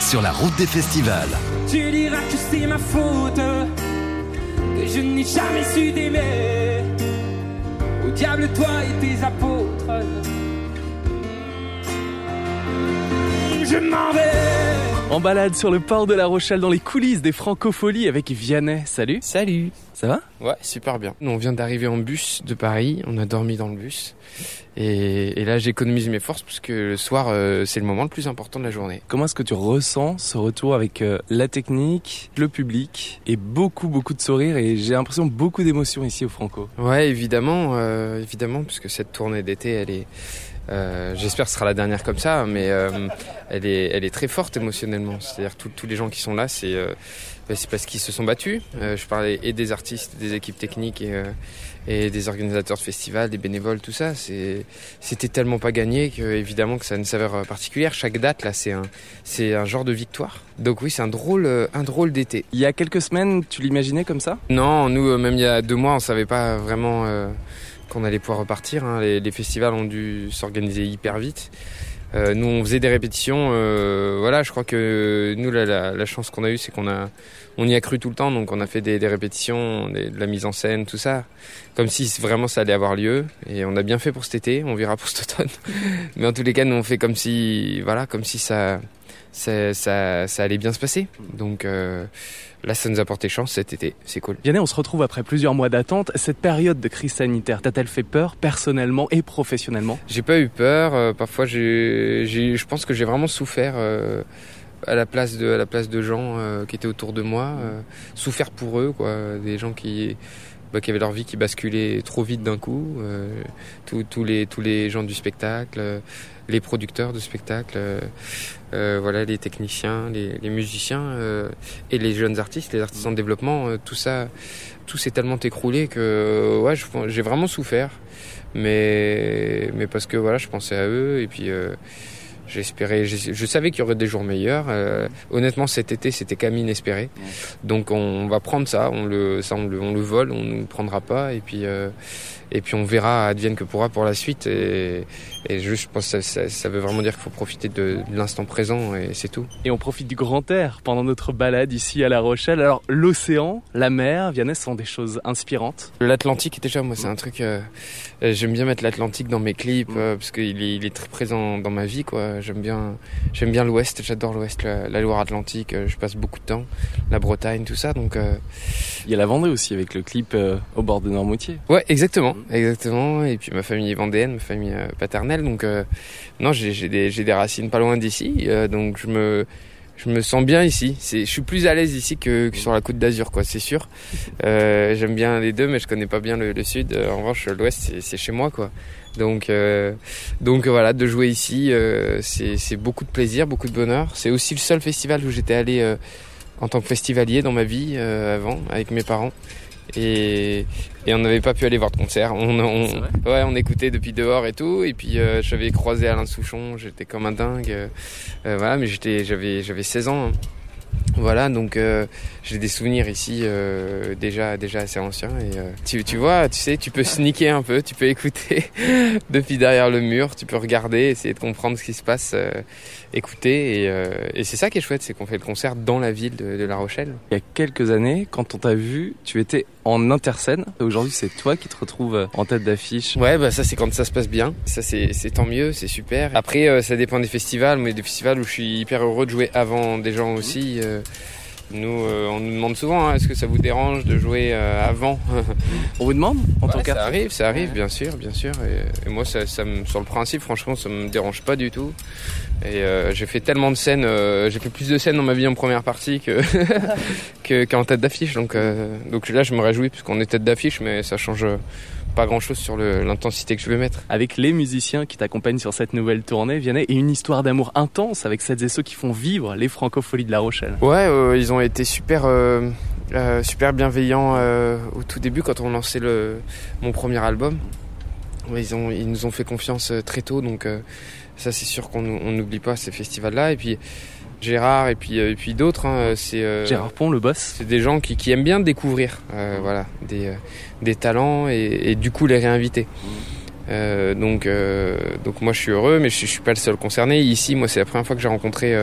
Sur la route des festivals. Tu diras que c'est ma faute, que je n'ai jamais su t'aimer. Au diable, toi et tes apôtres. Je m'en vais. En balade sur le port de La Rochelle dans les coulisses des francopholies avec Vianney. Salut. Salut. Ça va? Ouais, super bien. Nous, on vient d'arriver en bus de Paris. On a dormi dans le bus. Et, et là, j'économise mes forces parce que le soir, euh, c'est le moment le plus important de la journée. Comment est-ce que tu ressens ce retour avec euh, la technique, le public et beaucoup, beaucoup de sourires et j'ai l'impression beaucoup d'émotions ici au Franco? Ouais, évidemment, euh, évidemment, puisque cette tournée d'été, elle est, euh, j'espère que ce sera la dernière comme ça, mais euh, elle est, elle est très forte émotionnellement. C'est-à-dire tous tous les gens qui sont là, c'est, euh, bah, c'est parce qu'ils se sont battus. Euh, je parlais et des artistes, des équipes techniques et, euh, et des organisateurs de festivals, des bénévoles, tout ça. C'était tellement pas gagné que évidemment que ça a une saveur particulière. Chaque date là, c'est un, c'est un genre de victoire. Donc oui, c'est un drôle, un drôle d'été. Il y a quelques semaines, tu l'imaginais comme ça? Non, nous, même il y a deux mois, on savait pas vraiment euh, qu'on allait pouvoir repartir. hein. Les, festivals ont dû s'organiser hyper vite. Euh, nous, on faisait des répétitions. euh, voilà, je crois que nous, la, chance qu'on a eue, c'est qu'on a, on y a cru tout le temps. Donc, on a fait des, répétitions, de la mise en scène, tout ça, comme si vraiment ça allait avoir lieu. Et on a bien fait pour cet été. On verra pour cet automne. Mais en tous les cas, nous, on fait comme si, voilà, comme si ça, ça, ça, ça allait bien se passer. Donc euh, là, ça nous a porté chance cet été. C'est cool. Vianney, on se retrouve après plusieurs mois d'attente. Cette période de crise sanitaire, t'a-t-elle fait peur personnellement et professionnellement? J'ai pas eu peur. euh, parfois, j'ai, j'ai, je pense que j'ai vraiment souffert euh, à la place de, à la place de gens euh, qui étaient autour de moi, euh, souffert pour eux, quoi. Des gens qui, bah, qui avaient leur vie qui basculait trop vite d'un coup. euh, tous, les, tous les gens du spectacle, euh, les producteurs de spectacle, euh, euh, voilà, les techniciens, les, les musiciens et les jeunes artistes, les artistes en développement. tout ça, tout s'est tellement écroulé que, ouais, j'ai vraiment souffert mais mais parce que voilà je pensais à eux et puis j'espérais je, je savais qu'il y aurait des jours meilleurs. Euh, honnêtement cet été c'était comme inespéré. Donc on, va prendre ça on le ça on le, on le vole on ne le prendra pas. Et puis euh, et puis on verra advienne que pourra pour la suite et, et je, je pense que ça, ça, ça veut vraiment dire qu'il faut profiter de, de l'instant présent et c'est tout Et on profite du grand air pendant notre balade ici à La Rochelle. Alors l'océan, la mer, Vianney, sont des choses inspirantes. L'Atlantique, déjà, moi, c'est un truc. euh, euh, j'aime bien mettre l'Atlantique dans mes clips euh, parce qu'il est, il est très présent dans ma vie, quoi. J'aime bien, j'aime bien l'Ouest. J'adore l'Ouest, la, la Loire-Atlantique. euh, je passe beaucoup de temps, la Bretagne, tout ça. Donc, Il y a la Vendée aussi avec le clip au bord de Normoutier. ouais, exactement, exactement. Et puis ma famille est vendéenne, ma famille euh, paternelle. Donc, euh, non, j'ai des, racines pas loin d'ici. euh, donc, je me je me sens bien ici. Je suis plus à l'aise ici que, que sur la côte d'Azur, quoi. C'est sûr. Euh, j'aime bien les deux, mais je connais pas bien le, le sud. En revanche, l'ouest, c'est, chez moi, quoi. Donc, euh, donc voilà, de jouer ici, euh, c'est, beaucoup de plaisir, beaucoup de bonheur. C'est aussi le seul festival où j'étais allé en tant que festivalier dans ma vie avant, avec mes parents. Et, et on n'avait pas pu aller voir de concert. On, on, ouais, on écoutait depuis dehors et tout. Et puis euh, j'avais croisé Alain Souchon, j'étais comme un dingue. Euh, euh, voilà, mais j'étais, j'avais, j'avais 16 ans. hein. Voilà, donc euh, j'ai des souvenirs ici euh, déjà, déjà assez anciens. Et euh, tu, tu vois, tu sais, tu peux sneaker un peu, tu peux écouter depuis derrière le mur, tu peux regarder, essayer de comprendre ce qui se passe, euh, écouter. Et, euh, et c'est ça qui est chouette, c'est qu'on fait le concert dans la ville de, de La Rochelle. Il y a quelques années, quand on t'a vu, tu étais en interscène. Et Aujourd'hui, c'est toi qui te retrouves euh, en tête d'affiche. Ouais, bah ça c'est quand ça se passe bien. Ça c'est c'est tant mieux, c'est super. Après, euh, ça dépend des festivals, mais des festivals où je suis hyper heureux de jouer avant des gens aussi. Nous, euh, on nous demande souvent, hein, est-ce que ça vous dérange de jouer euh, avant On vous demande, en tant Ouais, Ça arrive, ça arrive, Ouais. bien sûr, bien sûr. Et, et moi, ça, ça me, sur le principe, franchement, ça me dérange pas du tout. Et euh, j'ai fait tellement de scènes, euh, j'ai fait plus de scènes dans ma vie en première partie que que- qu'en tête d'affiche. Donc, euh, donc là, je me réjouis puisqu'on est tête d'affiche, mais ça change pas grand-chose sur le- l'intensité que je vais mettre. avec les musiciens qui t'accompagnent sur cette nouvelle tournée, Vianney, et une histoire d'amour intense avec celles et ceux qui font vivre les francopholies de La Rochelle. Ouais, euh, ils ont été super, euh, euh, super bienveillants euh, au tout début quand on lançait le, mon premier album. Ouais, ils, ont, ils nous ont fait confiance euh, très tôt, donc euh, ça c'est sûr qu'on on n'oublie pas ces festivals-là. Et puis Gérard et puis, euh, et puis d'autres, hein, c'est euh, Gérard Pont, le boss. c'est des gens qui, qui aiment bien découvrir euh, voilà, des, euh, des talents et, et du coup les réinviter. donc, donc moi je suis heureux, mais je, je suis pas le seul concerné. Ici, moi c'est la première fois que j'ai rencontré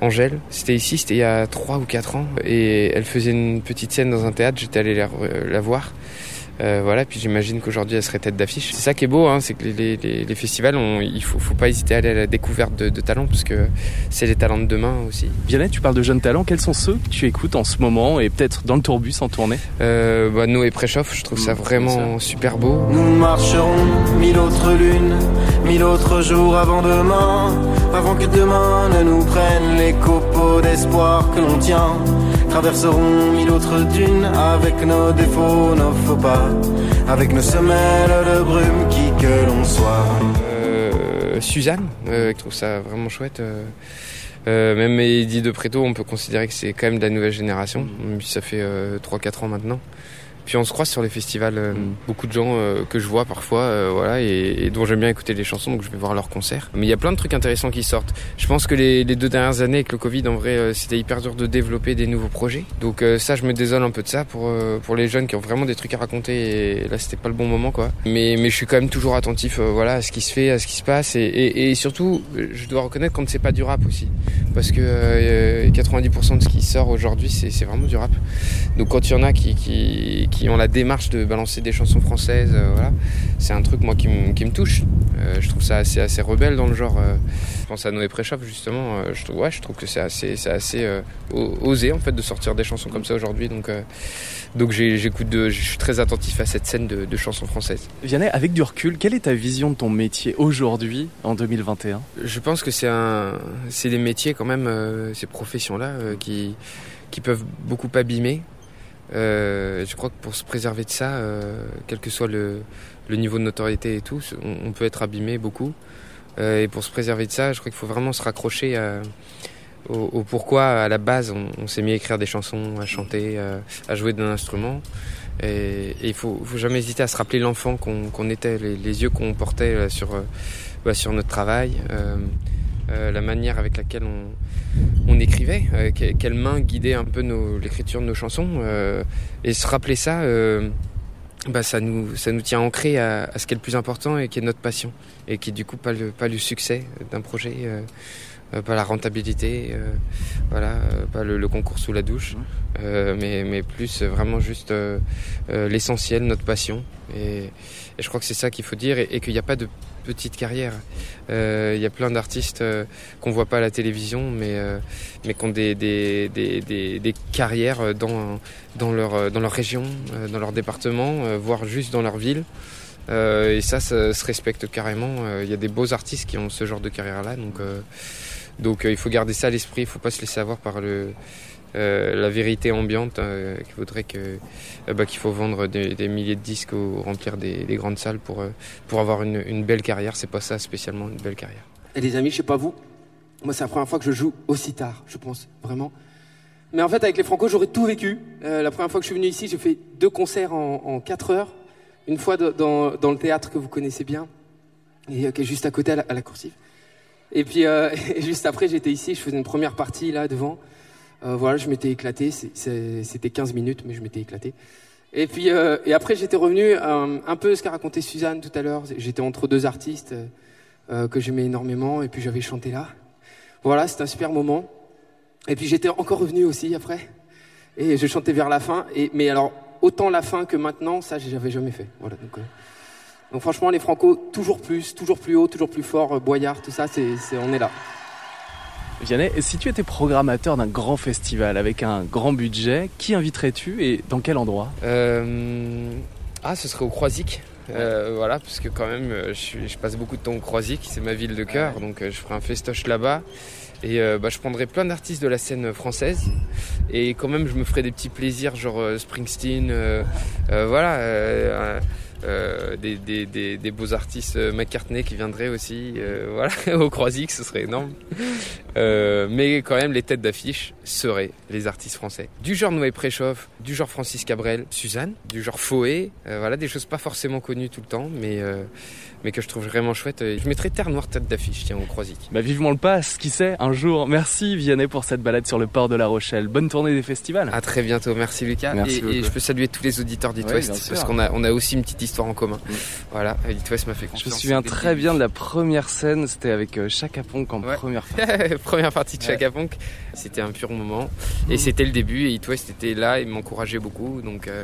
Angèle. C'était ici, c'était il y a 3 ou 4 ans. Et elle faisait une petite scène dans un théâtre, j'étais allé la, la voir. Euh, voilà, puis j'imagine qu'aujourd'hui elle serait tête d'affiche. C'est ça qui est beau, hein, c'est que les, les, les festivals, on, il faut, faut pas hésiter à aller à la découverte de, de talents parce que c'est les talents de demain aussi. Vianney, tu parles de jeunes talents. Quels sont ceux que tu écoutes en ce moment et peut-être dans le tourbus en tournée? Euh, bah, Noé Préchoff, je trouve ça Mmh, vraiment super beau. Nous marcherons mille autres lunes, mille autres jours avant demain, avant que demain ne nous prenne les copeaux d'espoir que l'on tient. Traverserons mille autres dunes avec nos défauts, nos faux pas, avec nos semelles de brume qui que l'on soit. Euh, Suzanne, euh, je trouve ça vraiment chouette. Euh, euh, même Eddie de Préto, on peut considérer que c'est quand même de la nouvelle génération. Même si Ça fait euh, 3-4 ans maintenant. Puis on se croise sur les festivals, euh, beaucoup de gens euh, que je vois parfois, euh, voilà, et, dont j'aime bien écouter les chansons, donc je vais voir leurs concerts. Mais il y a plein de trucs intéressants qui sortent. Je pense que les, deux dernières années avec le Covid, en vrai, c'était hyper dur de développer des nouveaux projets. Donc ça, je me désole un peu de ça pour pour les jeunes qui ont vraiment des trucs à raconter. Et là, c'était pas le bon moment, quoi. Mais mais je suis quand même toujours attentif, voilà, à ce qui se fait, à ce qui se passe, et, surtout, je dois reconnaître quand c'est pas du rap aussi, parce que euh, 90% de ce qui sort aujourd'hui, c'est vraiment du rap. Donc quand il y en a qui, qui ont la démarche de balancer des chansons françaises, euh, voilà, c'est un truc moi qui me qui touche. Euh, je trouve ça assez assez rebelle dans le genre. euh, je pense à Noé Préchoff justement. je trouve ouais, je trouve que c'est assez assez osé en fait de sortir des chansons comme ça aujourd'hui. Donc donc j'écoute je suis très attentif à cette scène de, de chansons françaises. Vianney, avec du recul, quelle est ta vision de ton métier aujourd'hui, en 2021 Je pense que c'est un, c'est des métiers quand même, ces professions-là, euh, qui, qui peuvent beaucoup abîmer. Euh, je crois que pour se préserver de ça, euh, quel que soit le, niveau de notoriété et tout, on, peut être abîmé beaucoup. Euh, et pour se préserver de ça, je crois qu'il faut vraiment se raccrocher au, pourquoi à la base on, s'est mis à écrire des chansons, à chanter, à, jouer d'un instrument. Et, il faut, faut jamais hésiter à se rappeler l'enfant qu'on était, les, yeux qu'on portait bah, sur notre travail, euh, la manière avec laquelle on, on écrivait, euh, que- quelle main guidait un peu l'écriture de nos chansons. euh, et se rappeler ça, euh, bah, ça, nous, ça nous tient ancrés à, à ce qui est le plus important et qui est notre passion. Et qui est du coup pas le, pas le succès d'un projet, pas la rentabilité, voilà, pas le, le concours sous la douche, mais, mais plus vraiment juste l'essentiel, notre passion. Et, et je crois que c'est ça qu'il faut dire et, et qu'il n'y a pas de petite carrière. Euh, Il y a plein d'artistes euh, qu'on voit pas à la télévision, mais euh, mais qui ont des des, des, des, des carrières dans dans leur euh, dans leur région, euh, dans leur département, euh, voire juste dans leur ville. Euh, et ça, ça se respecte carrément. Euh, Il y a des beaux artistes qui ont ce genre de carrière-là, donc euh, donc euh, il faut garder ça à l'esprit. Il faut pas se laisser avoir par le euh, la vérité ambiante euh, qui voudrait que euh, bah, qu'il faut vendre des, milliers de disques ou remplir des, des grandes salles pour pour avoir une, belle carrière. C'est pas ça spécialement une belle carrière. Et les amis, je sais pas vous, moi c'est la première fois que je joue aussi tard, je pense, vraiment. Mais en fait, avec les Franco, j'aurais tout vécu. La première fois que je suis venu ici, j'ai fait deux concerts en, en quatre heures. Une fois dans, dans le théâtre que vous connaissez bien, qui est juste à côté à la, à. Et puis, juste après, j'étais ici, je faisais une première partie là devant. Euh, voilà, je m'étais éclaté. C'était 15 minutes, mais je m'étais éclaté. Et puis, euh, et après, j'étais revenu euh, un peu ce qu'a raconté Suzanne tout à l'heure. J'étais entre deux artistes que j'aimais énormément, et puis j'avais chanté là. Voilà, c'était un super moment. Et puis j'étais encore revenu aussi après, et je chantais vers la fin. Et mais alors autant la fin que maintenant, ça j'avais jamais fait. Voilà. Donc, donc franchement, les Franco, toujours plus, toujours plus haut, toujours plus fort. Boyard, tout ça, c'est, on est là. Vianney, si tu étais programmateur d'un grand festival avec un grand budget, qui inviterais-tu et dans quel endroit? Euh, ah, ce serait au Croisic. Euh, voilà, parce que quand même, euh, je, suis- je passe beaucoup de temps au Croisic, c'est ma ville de cœur, donc je ferai un festoche là-bas. Et euh, bah, je prendrai plein d'artistes de la scène française. Et quand même, je me ferai des petits plaisirs, genre Springsteen, euh, euh, voilà, euh, des, des, des, des beaux artistes, euh, McCartney qui viendraient aussi, euh, voilà, au Croisic, ce serait énorme. Euh, mais quand même, les têtes d'affiche, seraient les artistes français. Du genre Noé Préchoff, du genre Francis Cabrel, Suzanne, du genre Foé, euh, voilà, des choses pas forcément connues tout le temps, mais, euh, mais que je trouve vraiment chouette. Je mettrais Terre Noire tête d'affiche, tiens, au Croisic. Bah vivement le passe, qui sait, un jour. Merci Vianney pour cette balade sur le port de La Rochelle. Bonne tournée des festivals. À très bientôt, merci Lucas. Merci et, et je peux saluer tous les auditeurs d'It Ouais, West, bien sûr. parce qu'on a, on a aussi une petite histoire en commun. Mm. Voilà, It West m'a fait Je confiance. me souviens très bien de la première scène, c'était avec euh, Chaka Ponk en Ouais. première fois. Première partie de Ouais. Chaka Ponk, c'était un pur moment. Mhm. Et c'était le début, et It West était là, il m'encourageait beaucoup. Donc, euh,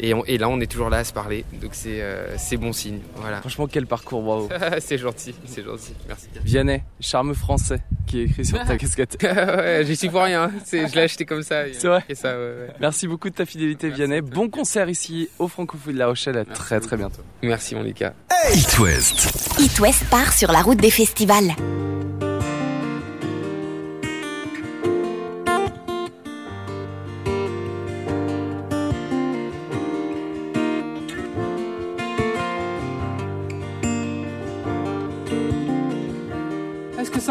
et, on- et là, on est toujours là à se parler, donc c'est euh, c'est bon signe. Voilà. Franchement, quel parcours, bravo. c'est gentil, c'est gentil, merci. Vianney, charme français, qui est écrit sur ta casquette. ouais, j'y suis pour rien, c'est- je l'ai acheté comme ça. C'est vrai marqué ça, ouais, ouais. Merci beaucoup de ta fidélité, Merci Vianney. Bon concert ici au Francophonie de La Rochelle. À Merci très très bientôt. Merci mon Lucas. It West. It West part sur la route des festivals.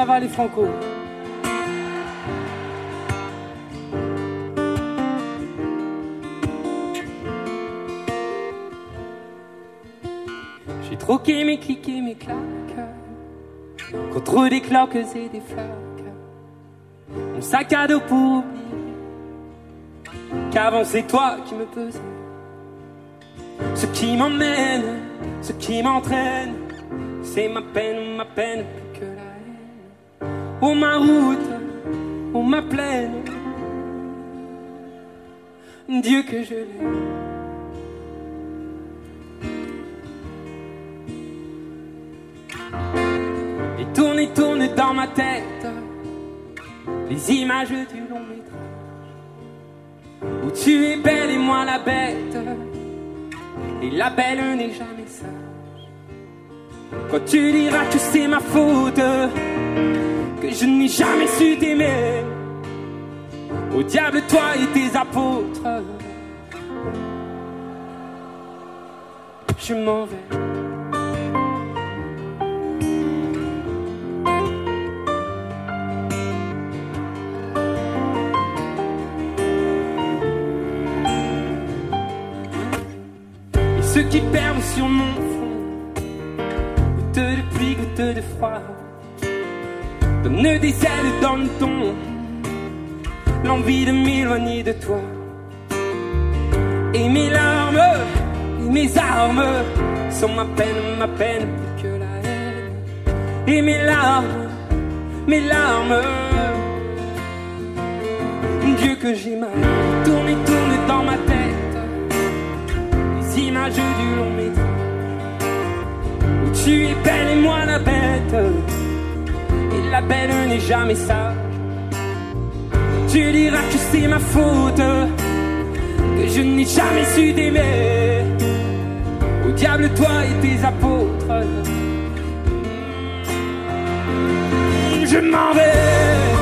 Va les Franco J'ai troqué mes clics et mes claques contre des cloques et des flaques. Mon sac à dos pour oublier qu'avant c'est toi qui me pesais. Ce qui m'emmène, ce qui m'entraîne, c'est ma peine, ma peine plus que la Oh ma route, oh ma plaine, Dieu que je l'aime. Et tourne et tourne dans ma tête les images du long métrage où tu es belle et moi la bête. Et la belle n'est jamais sage. Quand tu diras que c'est ma faute, je n'ai jamais su t'aimer. Au diable, toi et tes apôtres. Je m'en vais. Et ceux qui perdent sur mon front, goutte de pluie, goutte de froid, des ailes dans le ton, l'envie de m'éloigner de toi. Et mes larmes, et mes armes sont ma peine, ma peine plus que la haine. Et mes larmes, mes larmes, Dieu que j'ai mal, tourne et tourne dans ma tête les images du long métrage où tu es belle et moi la bête la belle n'est jamais sage. Tu diras que c'est ma faute que je n'ai jamais su t'aimer. Au diable toi et tes apôtres. Je m'en vais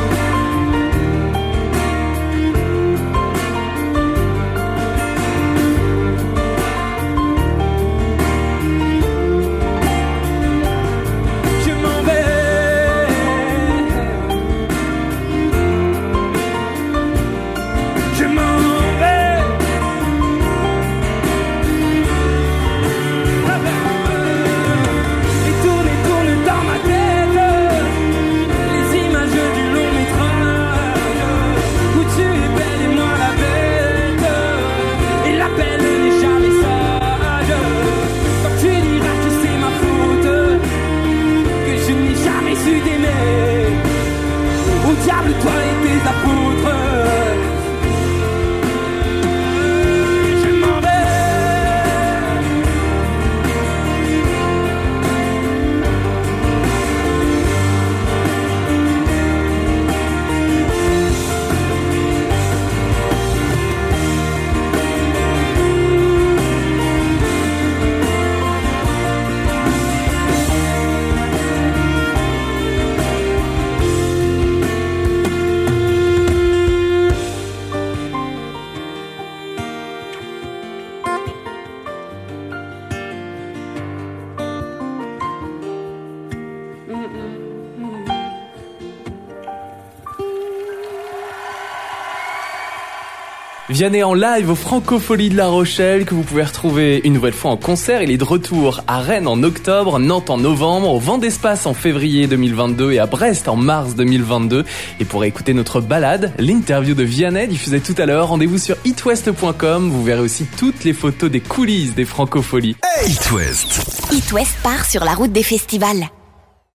Vianney en live au Francofolie de La Rochelle que vous pouvez retrouver une nouvelle fois en concert. Il est de retour à Rennes en octobre, Nantes en novembre, au Vent d'Espace en février 2022 et à Brest en mars 2022. Et pour écouter notre balade, l'interview de Vianney diffusée tout à l'heure, rendez-vous sur itwest.com. Vous verrez aussi toutes les photos des coulisses des Francofolies. It West. It West part sur la route des festivals.